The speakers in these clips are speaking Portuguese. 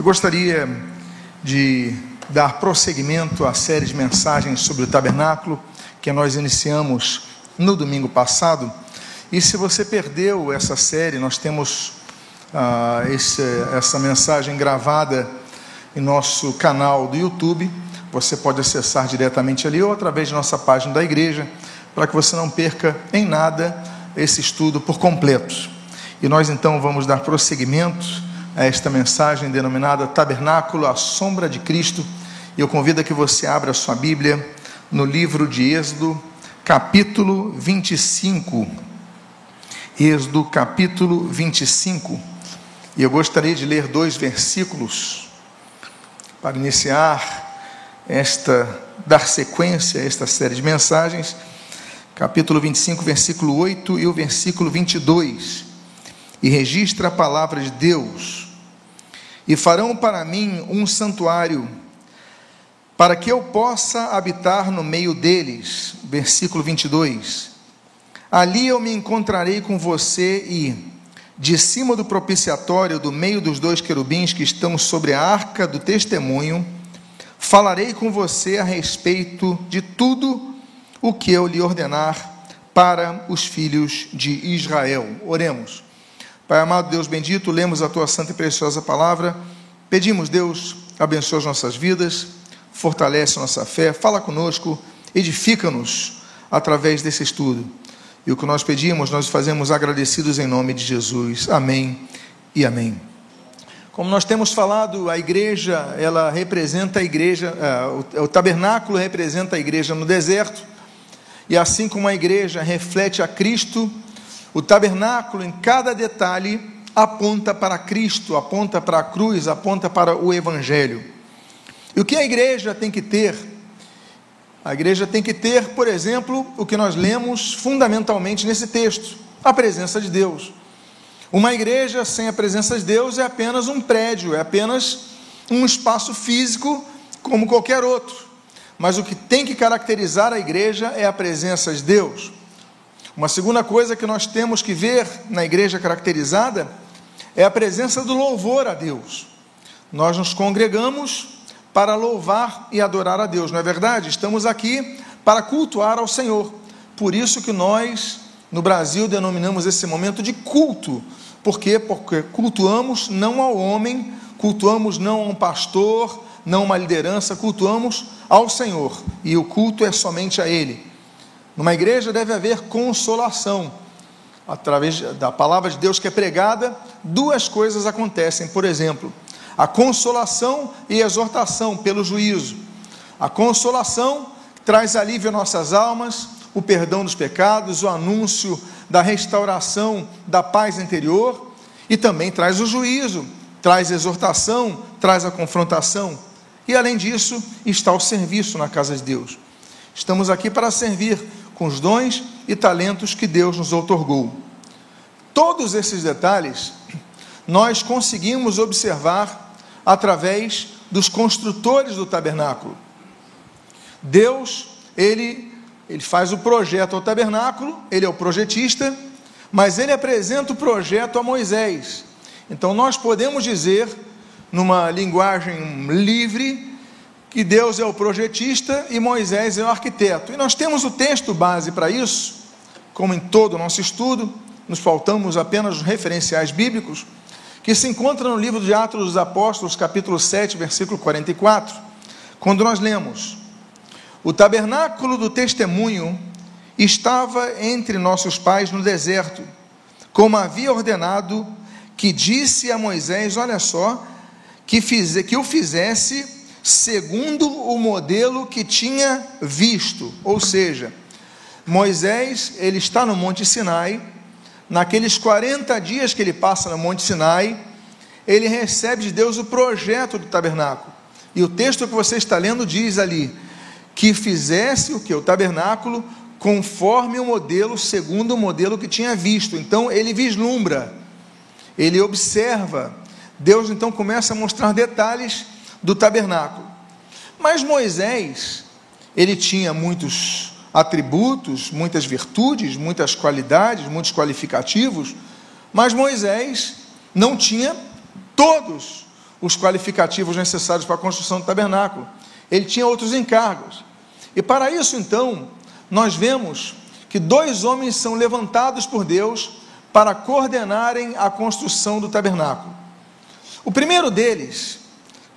Eu gostaria de dar prosseguimento à série de mensagens sobre o tabernáculo que nós iniciamos no domingo passado. E se você perdeu essa série, nós temos ah, esse, essa mensagem gravada em nosso canal do YouTube. Você pode acessar diretamente ali ou através de nossa página da igreja, para que você não perca em nada esse estudo por completo. E nós então vamos dar prosseguimento a esta mensagem denominada Tabernáculo, a sombra de Cristo. Eu convido a que você abra a sua Bíblia no livro de Êxodo, capítulo 25. Êxodo, capítulo 25. E eu gostaria de ler dois versículos para iniciar esta, dar sequência a esta série de mensagens. Capítulo 25, versículo 8 e o versículo 22 e registra a palavra de Deus. E farão para mim um santuário, para que eu possa habitar no meio deles. Versículo 22. Ali eu me encontrarei com você e, de cima do propiciatório, do meio dos dois querubins que estão sobre a arca do testemunho, falarei com você a respeito de tudo o que eu lhe ordenar para os filhos de Israel. Oremos. Pai amado, Deus bendito, lemos a tua santa e preciosa palavra. Pedimos, Deus, abençoa as nossas vidas, fortalece nossa fé, fala conosco, edifica-nos através desse estudo. E o que nós pedimos, nós fazemos agradecidos em nome de Jesus. Amém e amém. Como nós temos falado, a igreja, ela representa a igreja, uh, o, o tabernáculo representa a igreja no deserto, e assim como a igreja reflete a Cristo, o tabernáculo, em cada detalhe, aponta para Cristo, aponta para a cruz, aponta para o Evangelho. E o que a igreja tem que ter? A igreja tem que ter, por exemplo, o que nós lemos fundamentalmente nesse texto: a presença de Deus. Uma igreja sem a presença de Deus é apenas um prédio, é apenas um espaço físico como qualquer outro. Mas o que tem que caracterizar a igreja é a presença de Deus. Uma segunda coisa que nós temos que ver na igreja caracterizada é a presença do louvor a Deus. Nós nos congregamos para louvar e adorar a Deus, não é verdade? Estamos aqui para cultuar ao Senhor. Por isso que nós, no Brasil, denominamos esse momento de culto. Por quê? Porque cultuamos não ao homem, cultuamos não a um pastor, não a uma liderança, cultuamos ao Senhor. E o culto é somente a Ele. Numa igreja deve haver consolação. Através da palavra de Deus que é pregada, duas coisas acontecem. Por exemplo, a consolação e a exortação pelo juízo. A consolação traz alívio às nossas almas, o perdão dos pecados, o anúncio da restauração da paz interior e também traz o juízo, traz a exortação, traz a confrontação. E além disso, está o serviço na casa de Deus. Estamos aqui para servir com os dons e talentos que Deus nos outorgou. Todos esses detalhes nós conseguimos observar através dos construtores do tabernáculo. Deus, ele, ele faz o projeto ao tabernáculo, ele é o projetista, mas ele apresenta o projeto a Moisés. Então nós podemos dizer, numa linguagem livre, que Deus é o projetista e Moisés é o arquiteto. E nós temos o texto base para isso, como em todo o nosso estudo, nos faltamos apenas os referenciais bíblicos, que se encontra no livro de Atos dos Apóstolos, capítulo 7, versículo 44, quando nós lemos: O tabernáculo do testemunho estava entre nossos pais no deserto, como havia ordenado, que disse a Moisés: Olha só, que, fiz, que o fizesse segundo o modelo que tinha visto, ou seja, Moisés, ele está no Monte Sinai, naqueles 40 dias que ele passa no Monte Sinai, ele recebe de Deus o projeto do tabernáculo. E o texto que você está lendo diz ali que fizesse o que o tabernáculo conforme o modelo, segundo o modelo que tinha visto. Então ele vislumbra, ele observa. Deus então começa a mostrar detalhes do tabernáculo. Mas Moisés, ele tinha muitos atributos, muitas virtudes, muitas qualidades, muitos qualificativos, mas Moisés não tinha todos os qualificativos necessários para a construção do tabernáculo. Ele tinha outros encargos. E para isso, então, nós vemos que dois homens são levantados por Deus para coordenarem a construção do tabernáculo. O primeiro deles,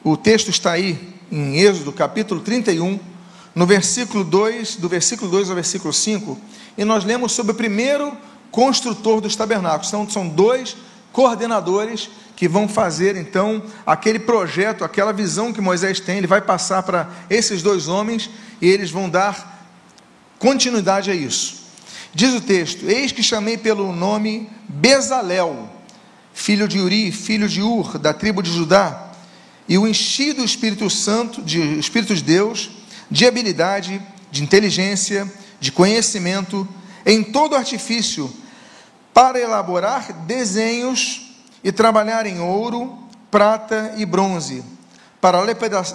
o texto está aí em Êxodo, capítulo 31, no versículo 2, do versículo 2 ao versículo 5, e nós lemos sobre o primeiro construtor dos tabernáculos. Então, são dois coordenadores que vão fazer então aquele projeto, aquela visão que Moisés tem, ele vai passar para esses dois homens e eles vão dar continuidade a isso. Diz o texto: Eis que chamei pelo nome Bezalel, filho de Uri, filho de Ur, da tribo de Judá, e o enchi do Espírito Santo, de Espírito de Deus, de habilidade, de inteligência, de conhecimento, em todo artifício, para elaborar desenhos e trabalhar em ouro, prata e bronze, para a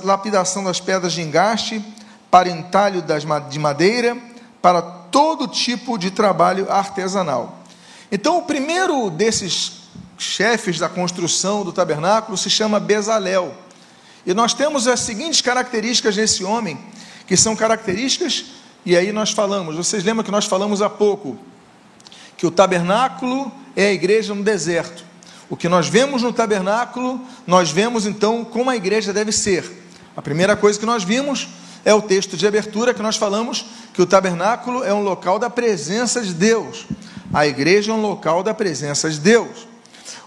lapidação das pedras de engaste, para entalho de madeira, para todo tipo de trabalho artesanal. Então, o primeiro desses chefes da construção do tabernáculo se chama Bezalel. E nós temos as seguintes características desse homem, que são características, e aí nós falamos, vocês lembram que nós falamos há pouco, que o tabernáculo é a igreja no deserto. O que nós vemos no tabernáculo, nós vemos então como a igreja deve ser. A primeira coisa que nós vimos é o texto de abertura que nós falamos que o tabernáculo é um local da presença de Deus. A igreja é um local da presença de Deus.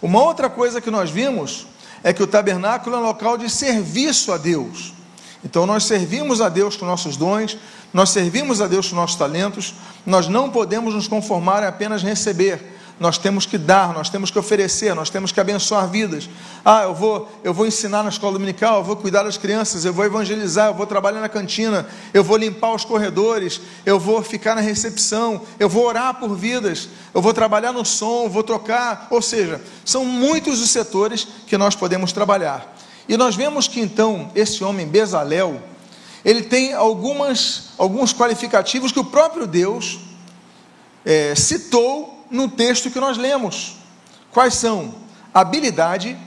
Uma outra coisa que nós vimos é que o tabernáculo é um local de serviço a Deus. Então nós servimos a Deus com nossos dons, nós servimos a Deus com nossos talentos, nós não podemos nos conformar em apenas receber, nós temos que dar, nós temos que oferecer, nós temos que abençoar vidas. Ah, eu vou, eu vou ensinar na escola dominical, eu vou cuidar das crianças, eu vou evangelizar, eu vou trabalhar na cantina, eu vou limpar os corredores, eu vou ficar na recepção, eu vou orar por vidas, eu vou trabalhar no som, vou tocar, ou seja, são muitos os setores que nós podemos trabalhar. E nós vemos que então esse homem Bezalel, ele tem algumas, alguns qualificativos que o próprio Deus é, citou no texto que nós lemos. Quais são? Habilidade,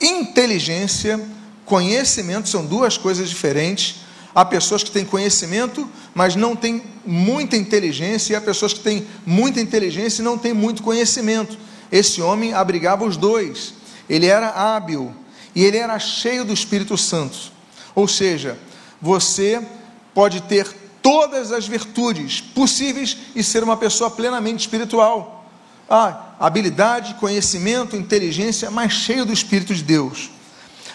inteligência, conhecimento são duas coisas diferentes. Há pessoas que têm conhecimento, mas não têm muita inteligência, e há pessoas que têm muita inteligência e não têm muito conhecimento. Esse homem abrigava os dois. Ele era hábil e ele era cheio do Espírito Santo. Ou seja, você pode ter todas as virtudes possíveis e ser uma pessoa plenamente espiritual. Ah, habilidade, conhecimento, inteligência, mas cheio do Espírito de Deus.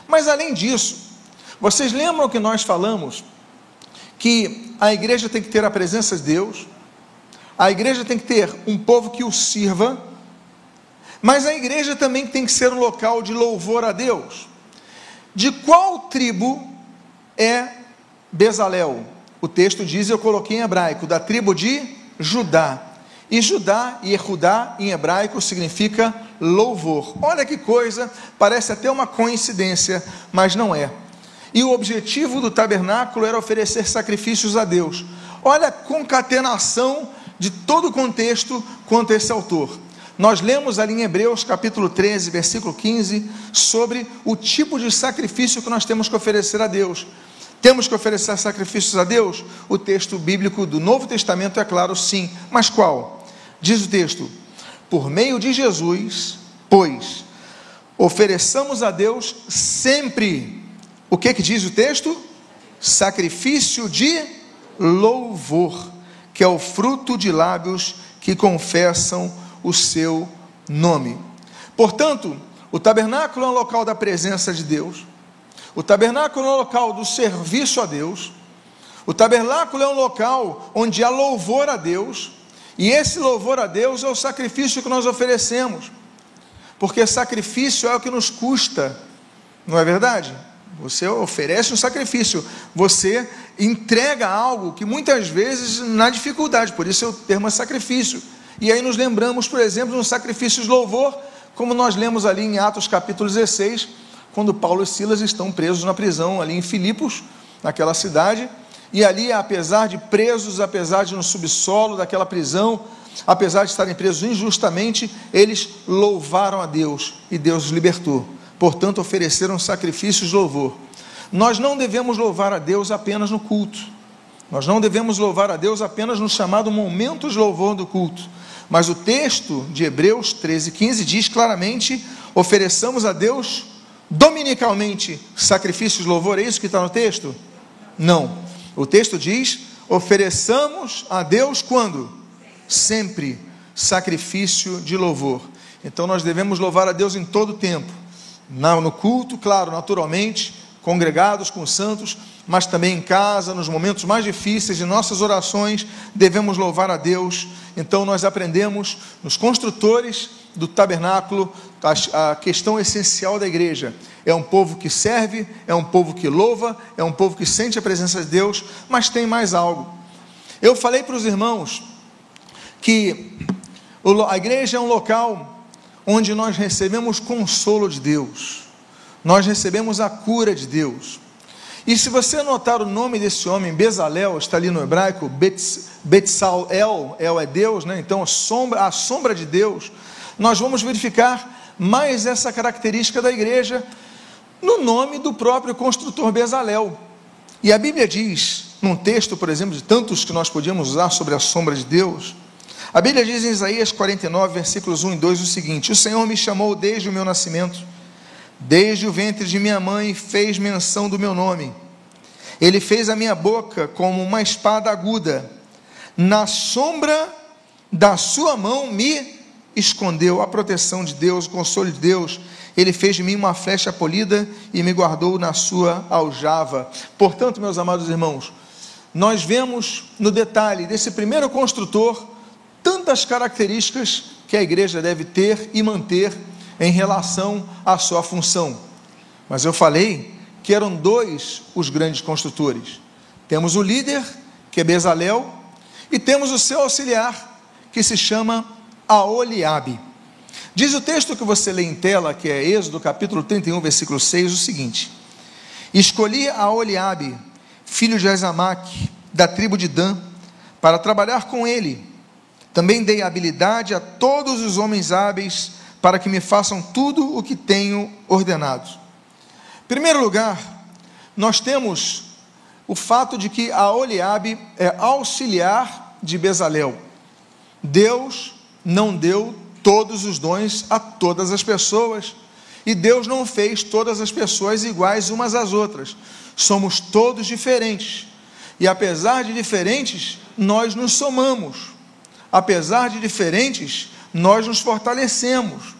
Mas além disso, vocês lembram que nós falamos que a igreja tem que ter a presença de Deus, a igreja tem que ter um povo que o sirva, mas a igreja também tem que ser um local de louvor a Deus. De qual tribo é Bezalel? O texto diz, eu coloquei em hebraico, da tribo de Judá. E Judá e Erudá em hebraico significa louvor. Olha que coisa, parece até uma coincidência, mas não é. E o objetivo do tabernáculo era oferecer sacrifícios a Deus. Olha a concatenação de todo o contexto quanto esse autor. Nós lemos ali em Hebreus capítulo 13, versículo 15, sobre o tipo de sacrifício que nós temos que oferecer a Deus. Temos que oferecer sacrifícios a Deus? O texto bíblico do Novo Testamento é claro, sim. Mas qual? Diz o texto: por meio de Jesus, pois, ofereçamos a Deus sempre. O que que diz o texto? Sacrifício de louvor, que é o fruto de lábios que confessam o seu nome. Portanto, o tabernáculo é um local da presença de Deus. O tabernáculo é um local do serviço a Deus. O tabernáculo é um local onde há louvor a Deus. E esse louvor a Deus é o sacrifício que nós oferecemos. Porque sacrifício é o que nos custa, não é verdade? Você oferece um sacrifício, você entrega algo que muitas vezes na dificuldade, por isso é o termo sacrifício. E aí nos lembramos, por exemplo, de um sacrifício de louvor, como nós lemos ali em Atos capítulo 16, quando Paulo e Silas estão presos na prisão ali em Filipos, naquela cidade, e ali, apesar de presos, apesar de no subsolo daquela prisão, apesar de estarem presos injustamente, eles louvaram a Deus e Deus os libertou. portanto, ofereceram sacrifícios de louvor. Nós não devemos louvar a Deus apenas no culto. Nós não devemos louvar a Deus apenas no chamado momento de louvor do culto. Mas o texto de Hebreus 13, 15 diz claramente: ofereçamos a Deus dominicalmente sacrifícios de louvor. É isso que está no texto? Não. O texto diz: ofereçamos a Deus quando? Sempre sacrifício de louvor. Então nós devemos louvar a Deus em todo tempo. No culto, claro, naturalmente, congregados com os santos, mas também em casa, nos momentos mais difíceis de nossas orações, devemos louvar a Deus. Então nós aprendemos nos construtores do tabernáculo a, questão essencial da igreja. É um povo que serve, é um povo que louva, é um povo que sente a presença de Deus, mas tem mais algo. Eu falei para os irmãos que a igreja é um local onde nós recebemos consolo de Deus, nós recebemos a cura de Deus. E se você notar o nome desse homem, Bezalel, está ali no hebraico, Betzal El, El é Deus, né? então a sombra, a sombra de Deus, nós vamos verificar mais essa característica da igreja no nome do próprio construtor Bezalel. E a Bíblia diz, num texto, por exemplo, de tantos que nós podíamos usar sobre a sombra de Deus, a Bíblia diz em Isaías 49, versículos 1 e 2 o seguinte: O Senhor me chamou desde o meu nascimento Desde o ventre de minha mãe fez menção do meu nome. Ele fez a minha boca como uma espada aguda. Na sombra da sua mão me escondeu a proteção de Deus, o consolo de Deus. Ele fez de mim uma flecha polida e me guardou na sua aljava. Portanto, meus amados irmãos, nós vemos no detalhe desse primeiro construtor tantas características que a igreja deve ter e manter em relação à sua função. Mas eu falei que eram dois os grandes construtores. Temos o líder, que é Bezalel, e temos o seu auxiliar, que se chama Aoliabe. Diz o texto que você lê em tela, que é Êxodo capítulo 31, versículo 6, o seguinte: Escolhi Aoliabe, filho de Azamaque, da tribo de Dan, para trabalhar com ele. Também dei habilidade a todos os homens hábeis para que me façam tudo o que tenho ordenado. Em primeiro lugar, nós temos o fato de que a Oliabe é auxiliar de Bezalel. Deus não deu todos os dons a todas as pessoas, e Deus não fez todas as pessoas iguais umas às outras. Somos todos diferentes. E apesar de diferentes, nós nos somamos. Apesar de diferentes, nós nos fortalecemos.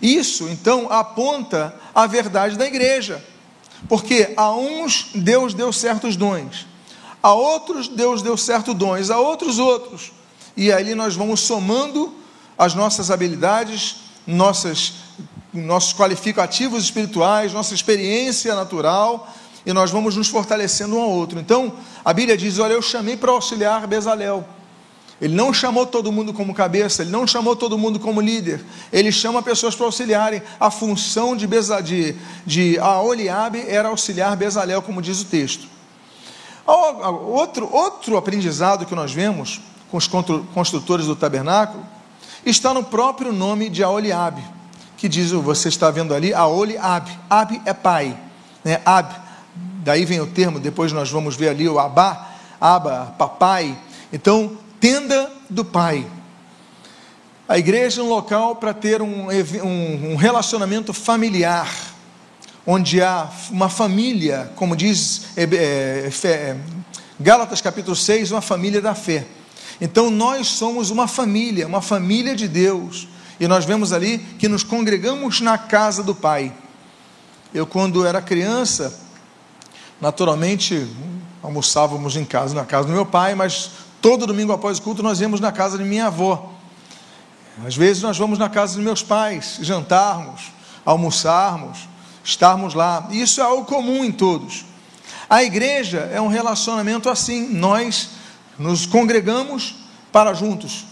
Isso, então, aponta a verdade da igreja. Porque a uns Deus deu certos dons, a outros Deus deu certos dons, a outros outros. E aí nós vamos somando as nossas habilidades, nossas, nossos qualificativos espirituais, nossa experiência natural, e nós vamos nos fortalecendo um ao outro. Então, a Bíblia diz: Olha, eu chamei para auxiliar Bezalel. Ele não chamou todo mundo como cabeça, ele não chamou todo mundo como líder. Ele chama pessoas para auxiliarem. A função de, Beza, de, de Aoliabe era auxiliar Bezalel, como diz o texto. Outro, outro aprendizado que nós vemos com os construtores do tabernáculo está no próprio nome de Aoliabe, que diz, você está vendo ali, Aoliabe. Ab é pai, né? Ab, daí vem o termo, depois nós vamos ver ali o Abá, Aba, papai. Então, tenda do Pai. A igreja é um local para ter um, um, um, relacionamento familiar, onde há uma família, como diz é, é, é, Gálatas capítulo 6, uma família da fé. Então nós somos uma família, uma família de Deus, e nós vemos ali que nos congregamos na casa do Pai. Eu, quando era criança, naturalmente almoçávamos em casa, na casa do meu pai, mas Todo domingo após o culto nós íamos na casa de minha avó. Às vezes nós vamos na casa dos meus pais, jantarmos, almoçarmos, estarmos lá. Isso é algo comum em todos. A igreja é um relacionamento assim. Nós nos congregamos para juntos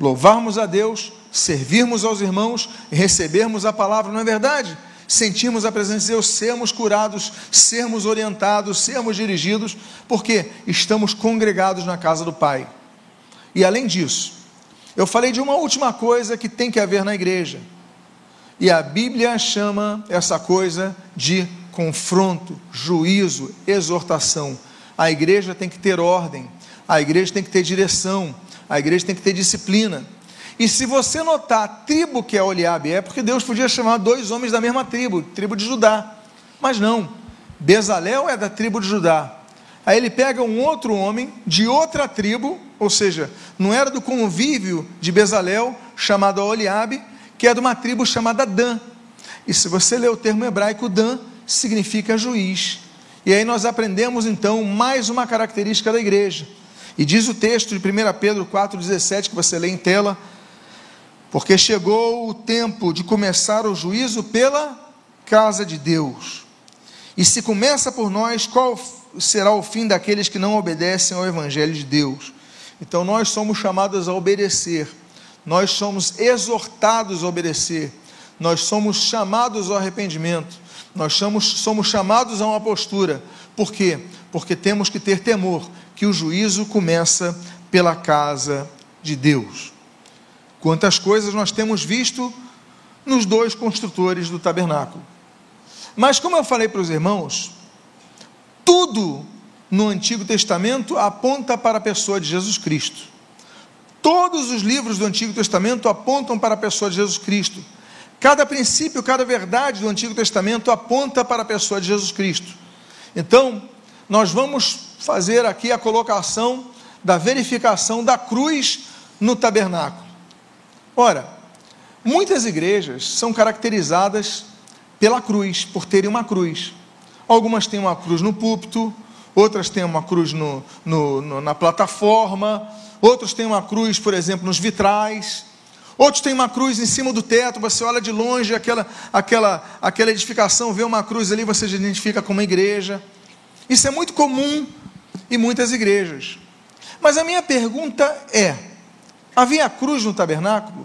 louvarmos a Deus, servirmos aos irmãos e recebermos a palavra, não é verdade? sentirmos a presença de Deus, sermos curados, sermos orientados, sermos dirigidos, porque estamos congregados na casa do Pai. E além disso, eu falei de uma última coisa que tem que haver na igreja. E a Bíblia chama essa coisa de confronto, juízo, exortação. A igreja tem que ter ordem, a igreja tem que ter direção, a igreja tem que ter disciplina. E se você notar a tribo que é Oliabe é, porque Deus podia chamar dois homens da mesma tribo, tribo de Judá. Mas não. Bezalel é da tribo de Judá. Aí ele pega um outro homem de outra tribo, ou seja, não era do convívio de Bezalel, chamado Oliabe, que é de uma tribo chamada Dan. E se você ler o termo hebraico Dan, significa juiz. E aí nós aprendemos então mais uma característica da igreja. E diz o texto de 1 Pedro 4,17, que você lê em tela, porque chegou o tempo de começar o juízo pela casa de Deus. E se começa por nós, qual será o fim daqueles que não obedecem ao Evangelho de Deus? Então nós somos chamados a obedecer, nós somos exortados a obedecer, nós somos chamados ao arrependimento, nós somos, somos chamados a uma postura. Por quê? Porque temos que ter temor, que o juízo começa pela casa de Deus. Quantas coisas nós temos visto nos dois construtores do tabernáculo. Mas, como eu falei para os irmãos, tudo no Antigo Testamento aponta para a pessoa de Jesus Cristo. Todos os livros do Antigo Testamento apontam para a pessoa de Jesus Cristo. Cada princípio, cada verdade do Antigo Testamento aponta para a pessoa de Jesus Cristo. Então, nós vamos fazer aqui a colocação da verificação da cruz no tabernáculo. Ora, muitas igrejas são caracterizadas pela cruz, por terem uma cruz. Algumas têm uma cruz no púlpito, outras têm uma cruz no, no, no, na plataforma, outros têm uma cruz, por exemplo, nos vitrais, outros têm uma cruz em cima do teto, você olha de longe aquela, aquela, aquela edificação, vê uma cruz ali, você já identifica como uma igreja. Isso é muito comum em muitas igrejas. Mas a minha pergunta é: Havia cruz no tabernáculo?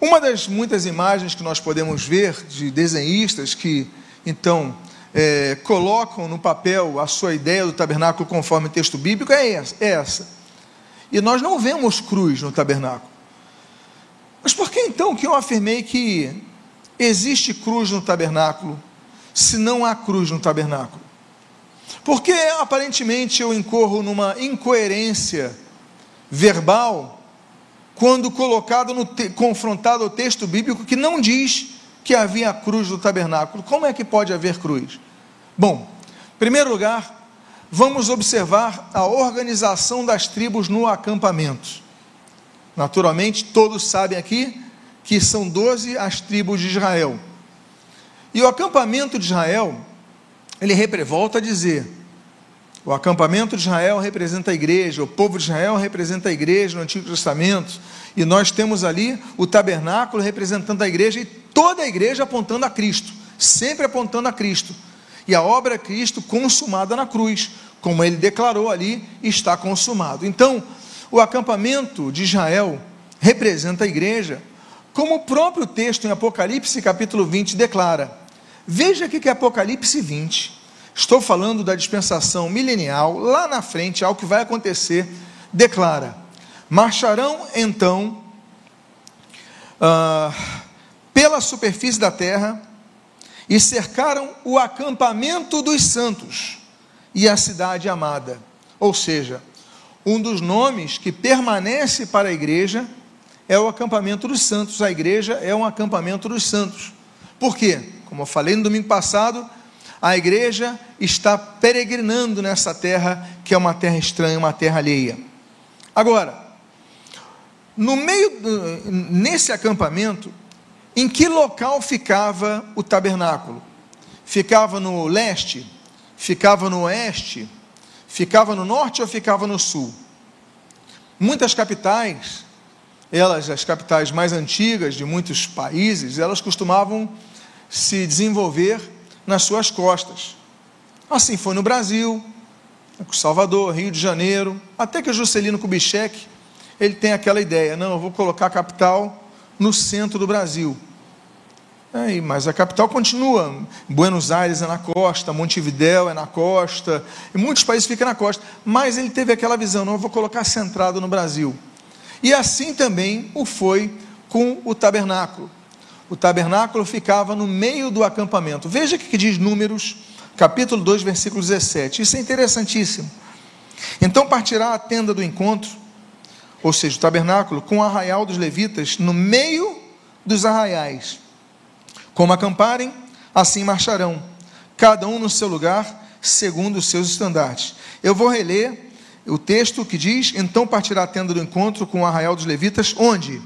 Uma das muitas imagens que nós podemos ver de desenhistas que, então, é, colocam no papel a sua ideia do tabernáculo conforme o texto bíblico é essa. É e nós não vemos cruz no tabernáculo. Mas por que então que eu afirmei que existe cruz no tabernáculo, se não há cruz no tabernáculo? Porque aparentemente eu incorro numa incoerência verbal quando colocado no te, confrontado ao texto bíblico que não diz que havia a cruz do tabernáculo. Como é que pode haver cruz? Bom, em primeiro lugar, vamos observar a organização das tribos no acampamento. Naturalmente, todos sabem aqui que são doze as tribos de Israel. E o acampamento de Israel, ele volta a dizer, o acampamento de Israel representa a igreja, o povo de Israel representa a igreja no Antigo Testamento, e nós temos ali o tabernáculo representando a igreja e toda a igreja apontando a Cristo, sempre apontando a Cristo. E a obra de Cristo consumada na cruz, como ele declarou ali, está consumado. Então, o acampamento de Israel representa a igreja, como o próprio texto em Apocalipse capítulo 20 declara. Veja aqui que é Apocalipse 20 estou falando da dispensação milenial, lá na frente, ao que vai acontecer, declara: marcharão então uh, pela superfície da terra e cercaram o acampamento dos santos e a cidade amada. Ou seja, um dos nomes que permanece para a igreja é o acampamento dos santos. A igreja é um acampamento dos santos. Por quê? Como eu falei no domingo passado, a igreja está peregrinando nessa terra que é uma terra estranha, uma terra alheia. Agora, no meio nesse acampamento, em que local ficava o tabernáculo? Ficava no leste? Ficava no oeste? Ficava no norte ou ficava no sul? Muitas capitais, elas as capitais mais antigas de muitos países, elas costumavam se desenvolver nas suas costas. Assim foi no Brasil, Salvador, Rio de Janeiro, até que o Juscelino Kubitschek, ele tem aquela ideia, não, eu vou colocar a capital no centro do Brasil. É, mas a capital continua. Buenos Aires é na costa, Montevidéu é na costa, e muitos países ficam na costa. Mas ele teve aquela visão, não, eu vou colocar centrado no Brasil. E assim também o foi com o tabernáculo. O tabernáculo ficava no meio do acampamento. Veja o que diz Números, capítulo 2, versículo 17. Isso é interessantíssimo. Então partirá a tenda do encontro, ou seja, o tabernáculo, com o arraial dos levitas no meio dos arraiais. Como acamparem, assim marcharão, cada um no seu lugar, segundo os seus estandartes. Eu vou reler o texto que diz: Então partirá a tenda do encontro com o arraial dos levitas, onde?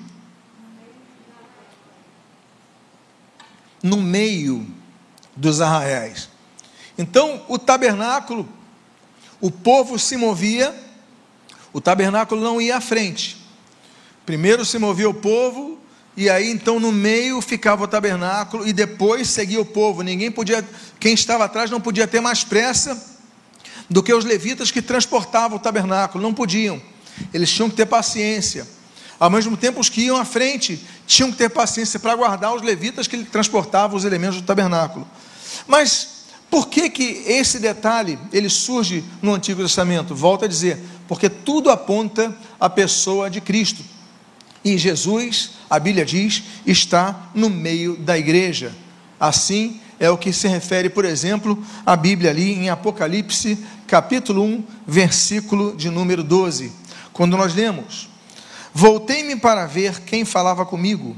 No meio dos arraiais. Então, o tabernáculo, o povo se movia, o tabernáculo não ia à frente. Primeiro se movia o povo, e aí então no meio ficava o tabernáculo e depois seguia o povo. Ninguém podia, quem estava atrás não podia ter mais pressa do que os levitas que transportavam o tabernáculo, não podiam. Eles tinham que ter paciência. Ao mesmo tempo, os que iam à frente tinham que ter paciência para guardar os levitas que transportavam os elementos do tabernáculo. Mas por que, que esse detalhe ele surge no Antigo Testamento? Volto a dizer, porque tudo aponta a pessoa de Cristo. E Jesus, a Bíblia diz, está no meio da igreja. Assim é o que se refere, por exemplo, a Bíblia ali em Apocalipse, capítulo 1, versículo de número 12. Quando nós lemos: Voltei-me para ver quem falava comigo,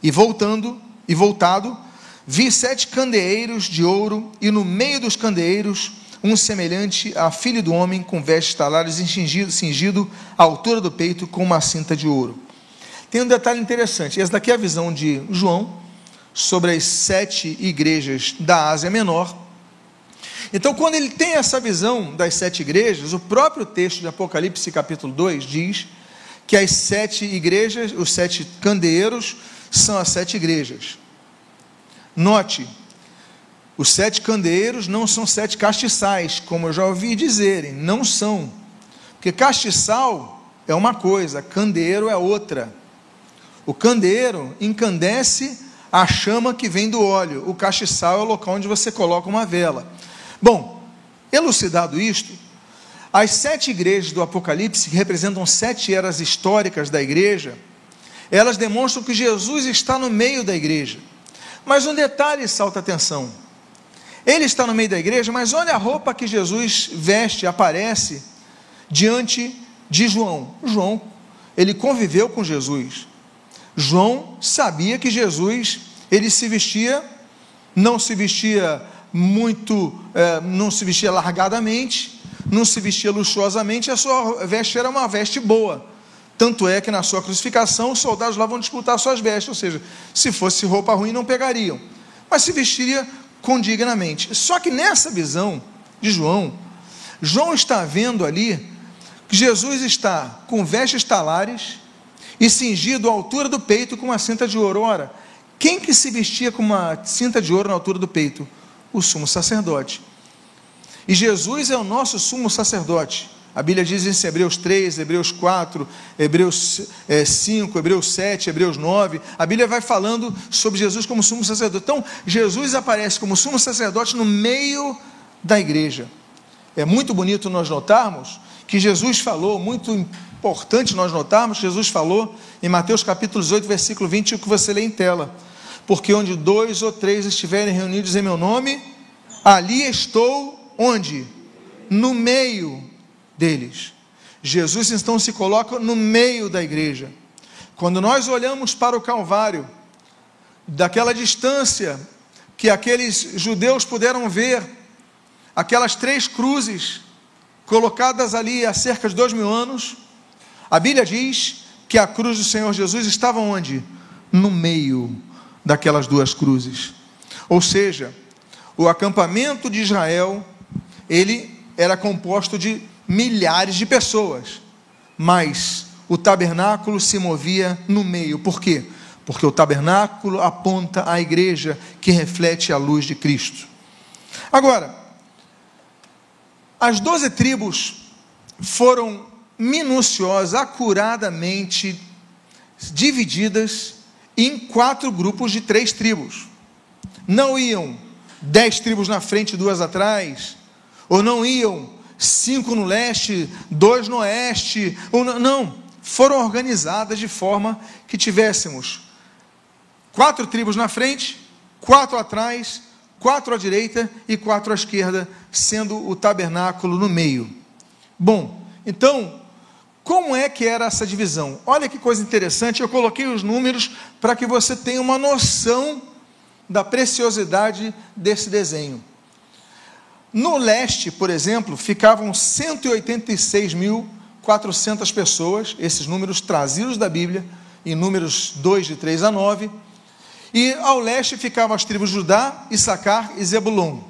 e voltando, e voltado, vi sete candeeiros de ouro, e no meio dos candeeiros, um semelhante a filho do homem, com vestes talares cingido, cingido à altura do peito com uma cinta de ouro. Tem um detalhe interessante. Essa daqui é a visão de João sobre as sete igrejas da Ásia Menor. Então, quando ele tem essa visão das sete igrejas, o próprio texto de Apocalipse, capítulo 2, diz que as sete igrejas, os sete candeeiros, são as sete igrejas. Note, os sete candeeiros não são sete castiçais, como eu já ouvi dizerem, não são. Porque castiçal é uma coisa, candeeiro é outra. O candeeiro encandece a chama que vem do óleo. O castiçal é o local onde você coloca uma vela. Bom, elucidado isto, as sete igrejas do Apocalipse, que representam sete eras históricas da igreja, elas demonstram que Jesus está no meio da igreja. Mas um detalhe salta atenção. Ele está no meio da igreja, mas olha a roupa que Jesus veste, aparece diante de João. João, ele conviveu com Jesus. João sabia que Jesus ele se vestia, não se vestia muito, é, não se vestia largadamente, não se vestia luxuosamente, a sua veste era uma veste boa. Tanto é que na sua crucificação os soldados lá vão disputar suas vestes, ou seja, se fosse roupa ruim não pegariam, mas se vestiria condignamente. Só que nessa visão de João, João está vendo ali que Jesus está com vestes talares, e cingido à altura do peito com uma cinta de ouro. Ora, quem que se vestia com uma cinta de ouro na altura do peito? O sumo sacerdote. E Jesus é o nosso sumo sacerdote. A Bíblia diz em Hebreus 3, Hebreus 4, Hebreus 5, Hebreus 7, Hebreus 9. A Bíblia vai falando sobre Jesus como sumo sacerdote. Então, Jesus aparece como sumo sacerdote no meio da igreja. É muito bonito nós notarmos que Jesus falou, muito importante nós notarmos, Jesus falou em Mateus capítulo 18, versículo 20, o que você lê em tela. Porque onde dois ou três estiverem reunidos em meu nome, ali estou onde? No meio deles. Jesus então se coloca no meio da igreja. Quando nós olhamos para o Calvário, daquela distância que aqueles judeus puderam ver, aquelas três cruzes colocadas ali há cerca de dois mil anos, a Bíblia diz que a cruz do Senhor Jesus estava onde? No meio daquelas duas cruzes. Ou seja, o acampamento de Israel, ele era composto de milhares de pessoas, mas o tabernáculo se movia no meio. Por quê? Porque o tabernáculo aponta à igreja que reflete a luz de Cristo. Agora, as doze tribos foram minuciosas, acuradamente divididas em quatro grupos de três tribos. Não iam dez tribos na frente duas atrás, ou não iam cinco no leste, dois no oeste, ou não, não. foram organizadas de forma que tivéssemos quatro tribos na frente, quatro atrás, quatro à direita e quatro à esquerda, sendo o tabernáculo no meio. Bom, então, como é que era essa divisão? Olha que coisa interessante, eu coloquei os números para que você tenha uma noção da preciosidade desse desenho. No leste, por exemplo, ficavam 186.400 pessoas, esses números trazidos da Bíblia, em números 2, de 3 a 9. E ao leste ficavam as tribos Judá, Issacar e Zebulon.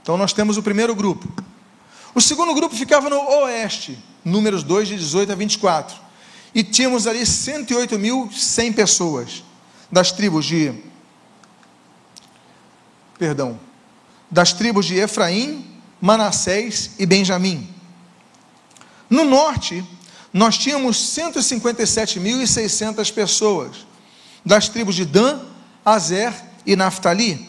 Então nós temos o primeiro grupo. O segundo grupo ficava no oeste, números 2, de 18 a 24. E tínhamos ali 108.100 pessoas, das tribos de. Perdão. Das tribos de Efraim, Manassés e Benjamim. No norte, nós tínhamos 157.600 pessoas, das tribos de Dan, Azer e Naftali.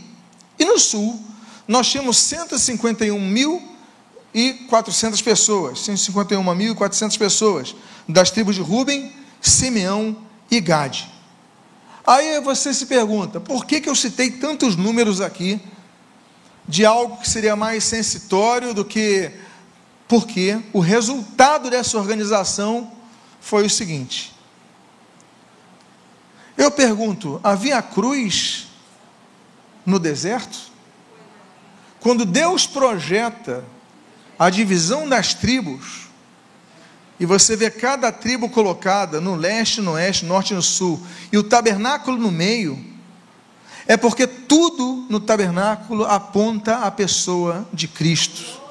E no sul, nós tínhamos 151.400 pessoas, 151.400 pessoas, das tribos de Ruben, Simeão e Gade. Aí você se pergunta, por que, que eu citei tantos números aqui de algo que seria mais sensitório do que porque o resultado dessa organização foi o seguinte. Eu pergunto: havia cruz no deserto? Quando Deus projeta a divisão das tribos, e você vê cada tribo colocada no leste, no oeste, no norte e no sul, e o tabernáculo no meio, é porque tudo no tabernáculo aponta a pessoa de Cristo.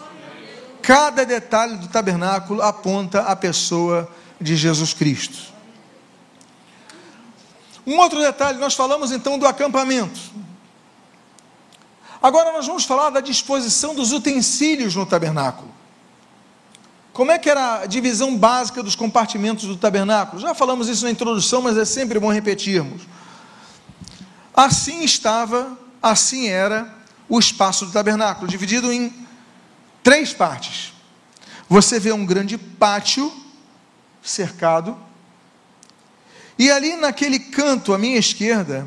Cada detalhe do tabernáculo aponta a pessoa de Jesus Cristo. Um outro detalhe, nós falamos então do acampamento. Agora nós vamos falar da disposição dos utensílios no tabernáculo. Como é que era a divisão básica dos compartimentos do tabernáculo? Já falamos isso na introdução, mas é sempre bom repetirmos. Assim estava, assim era o espaço do tabernáculo, dividido em três partes. Você vê um grande pátio cercado, e ali naquele canto à minha esquerda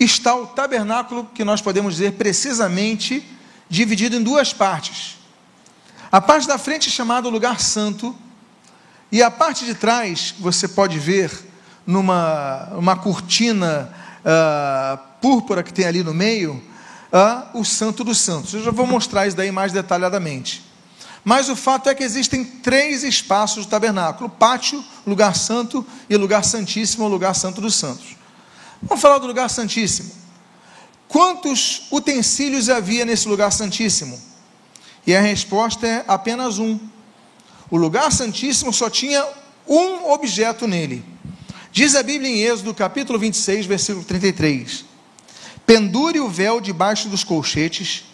está o tabernáculo que nós podemos dizer precisamente dividido em duas partes. A parte da frente é chamada lugar santo, e a parte de trás você pode ver numa uma cortina uh, púrpura que tem ali no meio, a o Santo dos Santos. Eu já vou mostrar isso daí mais detalhadamente. Mas o fato é que existem três espaços do tabernáculo: pátio, lugar santo e lugar santíssimo, lugar santo dos santos. Vamos falar do lugar santíssimo. Quantos utensílios havia nesse lugar santíssimo? E a resposta é apenas um. O lugar santíssimo só tinha um objeto nele. Diz a Bíblia em Êxodo, capítulo 26, versículo 33: pendure o véu debaixo dos colchetes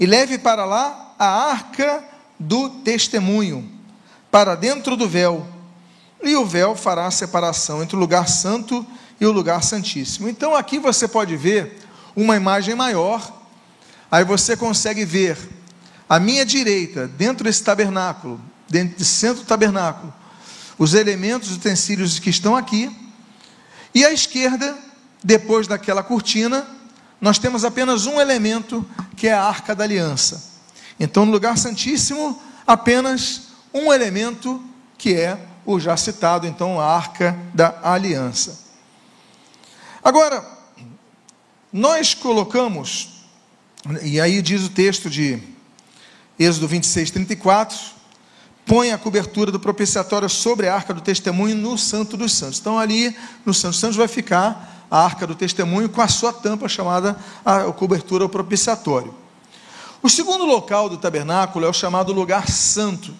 e leve para lá a arca do testemunho, para dentro do véu, e o véu fará a separação entre o lugar santo e o lugar santíssimo. Então aqui você pode ver uma imagem maior, aí você consegue ver à minha direita, dentro desse tabernáculo, dentro do centro do tabernáculo, os elementos, os utensílios que estão aqui, e à esquerda, depois daquela cortina, nós temos apenas um elemento, que é a arca da aliança. Então, no lugar santíssimo, apenas um elemento, que é o já citado, então, a arca da aliança. Agora, nós colocamos, e aí diz o texto de Êxodo 26, 34, põe a cobertura do propiciatório sobre a arca do testemunho no Santo dos Santos. Então, ali no Santo dos Santos vai ficar a arca do testemunho com a sua tampa chamada a cobertura propiciatório. O segundo local do tabernáculo é o chamado lugar santo.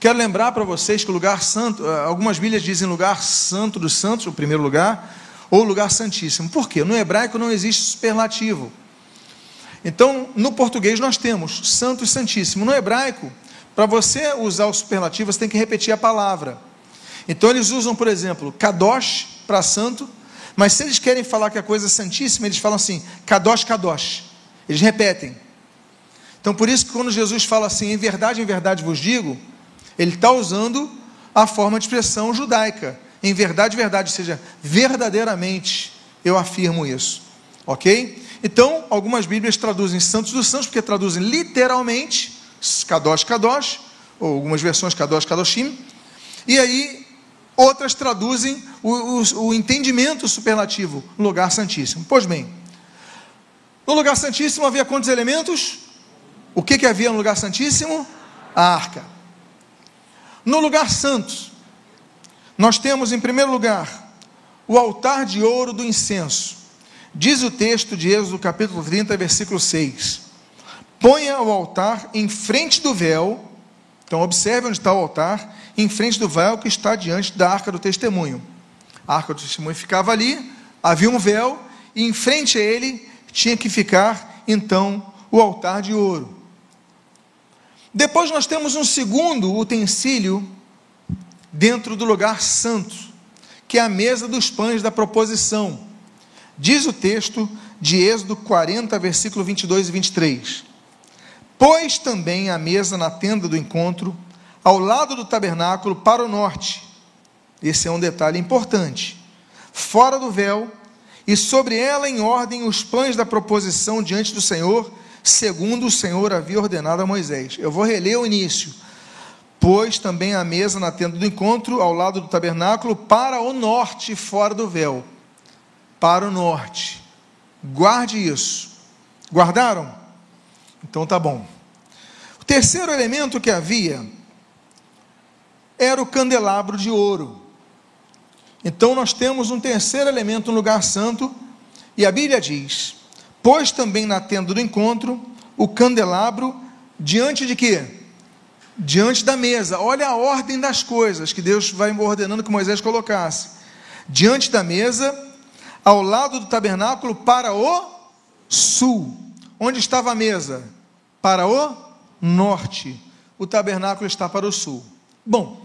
Quero lembrar para vocês que o lugar santo, eh, algumas Bíblias dizem lugar santo dos santos, o primeiro lugar, ou lugar santíssimo. Por quê? No hebraico não existe superlativo. Então, no português nós temos santo e santíssimo. No hebraico, para você usar o superlativo, você tem que repetir a palavra. Então eles usam, por exemplo, kadosh para santo mas se eles querem falar que a coisa é santíssima, eles falam assim, kadosh, kadosh. Eles repetem. Então, por isso que quando Jesus fala assim, em verdade, em verdade vos digo, ele está usando a forma de expressão judaica. Em verdade, verdade, ou seja, verdadeiramente, eu afirmo isso. Ok? Então, algumas Bíblias traduzem Santos dos Santos, porque traduzem literalmente Kadosh Kadosh, ou algumas versões Kadosh Kadoshim, e aí outras traduzem o, o, o entendimento superlativo, lugar santíssimo. Pois bem, no lugar santíssimo havia quantos elementos? O que, que havia no lugar santíssimo? A arca. No lugar santo, nós temos em primeiro lugar o altar de ouro do incenso. Diz o texto de Êxodo capítulo 30, versículo 6. Ponha o altar em frente do véu. Então, observe onde está o altar, em frente do véu que está diante da arca do testemunho. A arca do testemunho ficava ali, havia um véu, e em frente a ele tinha que ficar, então, o altar de ouro. Depois nós temos um segundo utensílio dentro do lugar santo, que é a mesa dos pães da proposição. Diz o texto de Êxodo 40, versículo 22 e 23. Pôs também a mesa na tenda do encontro, ao lado do tabernáculo, para o norte. Esse é um detalhe importante. Fora do véu, e sobre ela em ordem os pães da proposição diante do Senhor, segundo o Senhor havia ordenado a Moisés. Eu vou reler o início. Pôs também a mesa na tenda do encontro, ao lado do tabernáculo, para o norte, fora do véu. Para o norte. Guarde isso. Guardaram? Então tá bom. O terceiro elemento que havia era o candelabro de ouro. Então nós temos um terceiro elemento no lugar santo, e a Bíblia diz: Pôs também na tenda do encontro o candelabro diante de quê? Diante da mesa. Olha a ordem das coisas que Deus vai ordenando que Moisés colocasse. Diante da mesa, ao lado do tabernáculo, para o sul. Onde estava a mesa? Para o norte. O tabernáculo está para o sul. Bom,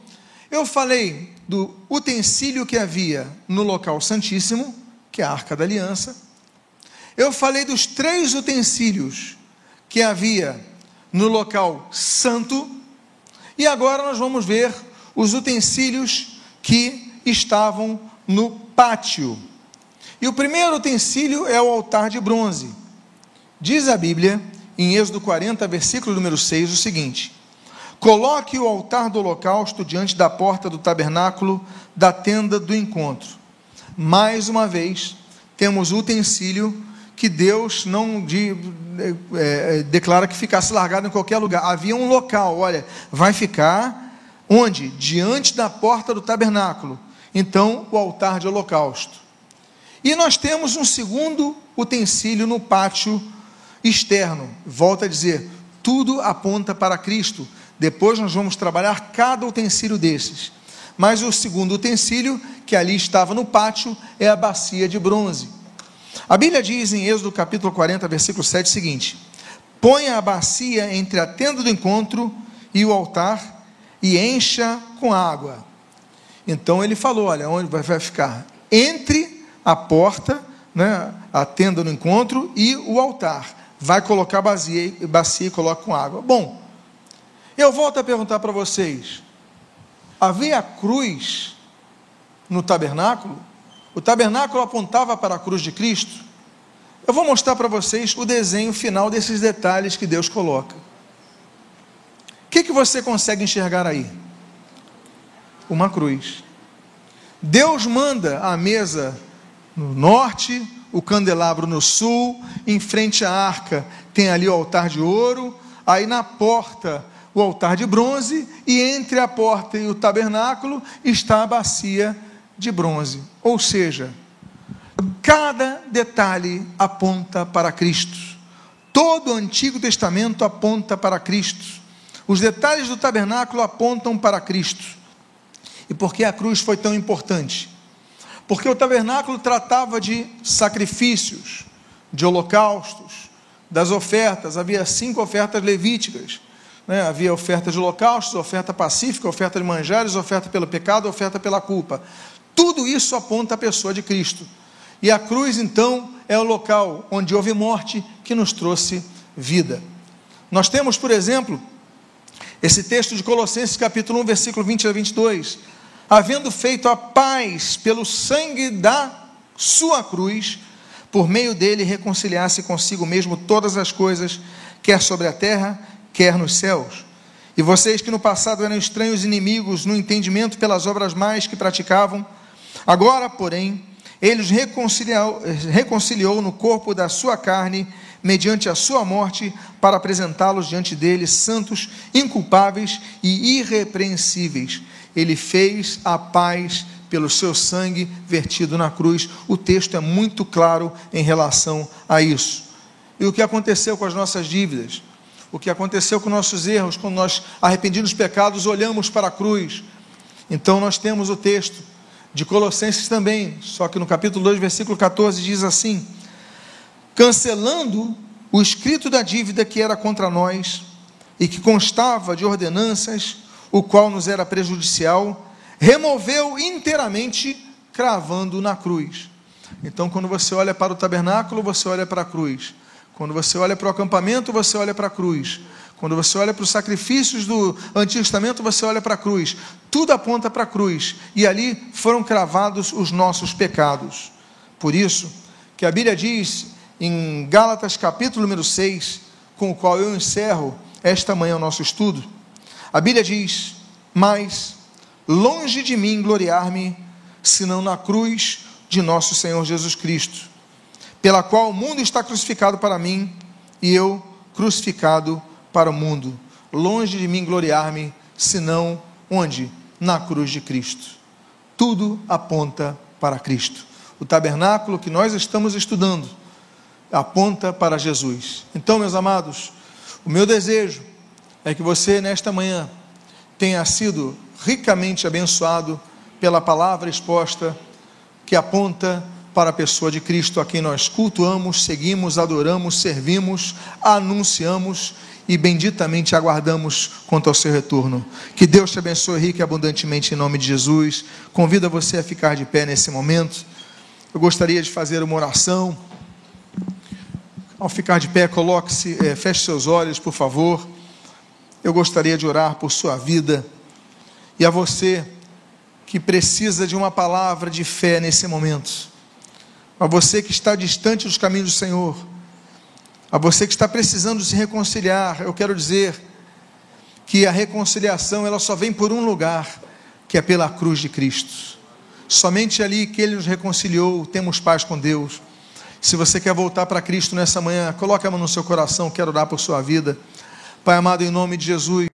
eu falei do utensílio que havia no local santíssimo, que é a arca da aliança eu falei dos três utensílios que havia no local santo, e agora nós vamos ver os utensílios que estavam no pátio. E o primeiro utensílio é o altar de bronze. Diz a Bíblia, em Êxodo 40, versículo número 6, o seguinte: Coloque o altar do holocausto diante da porta do tabernáculo da tenda do encontro. Mais uma vez, temos o utensílio que Deus não de, é, é, declara que ficasse largado em qualquer lugar. Havia um local, olha, vai ficar onde? Diante da porta do tabernáculo. Então, o altar de holocausto. E nós temos um segundo utensílio no pátio externo. Volto a dizer, tudo aponta para Cristo. Depois nós vamos trabalhar cada utensílio desses. Mas o segundo utensílio, que ali estava no pátio, é a bacia de bronze. A Bíblia diz em Êxodo capítulo 40, versículo 7 o seguinte: Ponha a bacia entre a tenda do encontro e o altar e encha com água. Então ele falou: olha, onde vai ficar? Entre a porta, né, a tenda do encontro e o altar. Vai colocar bacia, bacia e coloca com água. Bom, eu volto a perguntar para vocês: havia cruz no tabernáculo? O tabernáculo apontava para a cruz de Cristo. Eu vou mostrar para vocês o desenho final desses detalhes que Deus coloca. O que, que você consegue enxergar aí? Uma cruz. Deus manda a mesa no norte, o candelabro no sul, em frente à arca tem ali o altar de ouro, aí na porta o altar de bronze, e entre a porta e o tabernáculo está a bacia de bronze. Ou seja, cada detalhe aponta para Cristo. Todo o Antigo Testamento aponta para Cristo. Os detalhes do tabernáculo apontam para Cristo. E por que a cruz foi tão importante? Porque o tabernáculo tratava de sacrifícios, de holocaustos, das ofertas. Havia cinco ofertas levíticas. Né? Havia oferta de holocaustos, oferta pacífica, oferta de manjares, oferta pelo pecado, oferta pela culpa. Tudo isso aponta a pessoa de Cristo. E a cruz, então, é o local onde houve morte que nos trouxe vida. Nós temos, por exemplo, esse texto de Colossenses, capítulo 1, versículo 20 a 22. Havendo feito a paz pelo sangue da sua cruz, por meio dele reconciliasse consigo mesmo todas as coisas, quer sobre a terra, quer nos céus. E vocês que no passado eram estranhos inimigos no entendimento pelas obras mais que praticavam, agora, porém, ele os reconciliou, reconciliou no corpo da sua carne, mediante a sua morte, para apresentá-los diante dele santos, inculpáveis e irrepreensíveis. Ele fez a paz pelo seu sangue vertido na cruz. O texto é muito claro em relação a isso. E o que aconteceu com as nossas dívidas? O que aconteceu com nossos erros, quando nós, arrependidos dos pecados, olhamos para a cruz? Então nós temos o texto de Colossenses também, só que no capítulo 2, versículo 14, diz assim: cancelando o escrito da dívida que era contra nós e que constava de ordenanças, o qual nos era prejudicial, removeu inteiramente, cravando na cruz. Então, quando você olha para o tabernáculo, você olha para a cruz. Quando você olha para o acampamento, você olha para a cruz. Quando você olha para os sacrifícios do Antigo Testamento, você olha para a cruz. Tudo aponta para a cruz. E ali foram cravados os nossos pecados. Por isso, que a Bíblia diz em Gálatas capítulo número 6, com o qual eu encerro esta manhã o nosso estudo, a Bíblia diz: Mas longe de mim gloriar-me, senão na cruz de nosso Senhor Jesus Cristo, pela qual o mundo está crucificado para mim e eu crucificado para o mundo. Longe de mim gloriar-me, senão onde? Na cruz de Cristo. Tudo aponta para Cristo. O tabernáculo que nós estamos estudando aponta para Jesus. Então, meus amados, o meu desejo é que você, nesta manhã, tenha sido ricamente abençoado pela palavra exposta que aponta para a pessoa de Cristo, a quem nós cultuamos, seguimos, adoramos, servimos, anunciamos e benditamente aguardamos quanto ao seu retorno. Que Deus te abençoe rica e abundantemente em nome de Jesus. Convido você a ficar de pé nesse momento. Eu gostaria de fazer uma oração. Ao ficar de pé, coloque-se, é, feche seus olhos, por favor. Eu gostaria de orar por sua vida e a você que precisa de uma palavra de fé nesse momento. A você que está distante dos caminhos do Senhor a você que está precisando se reconciliar, eu quero dizer que a reconciliação ela só vem por um lugar, que é pela cruz de Cristo. Somente ali que ele nos reconciliou, temos paz com Deus. Se você quer voltar para Cristo nessa manhã, coloque a mão no seu coração, quero orar por sua vida. Pai amado, em nome de Jesus,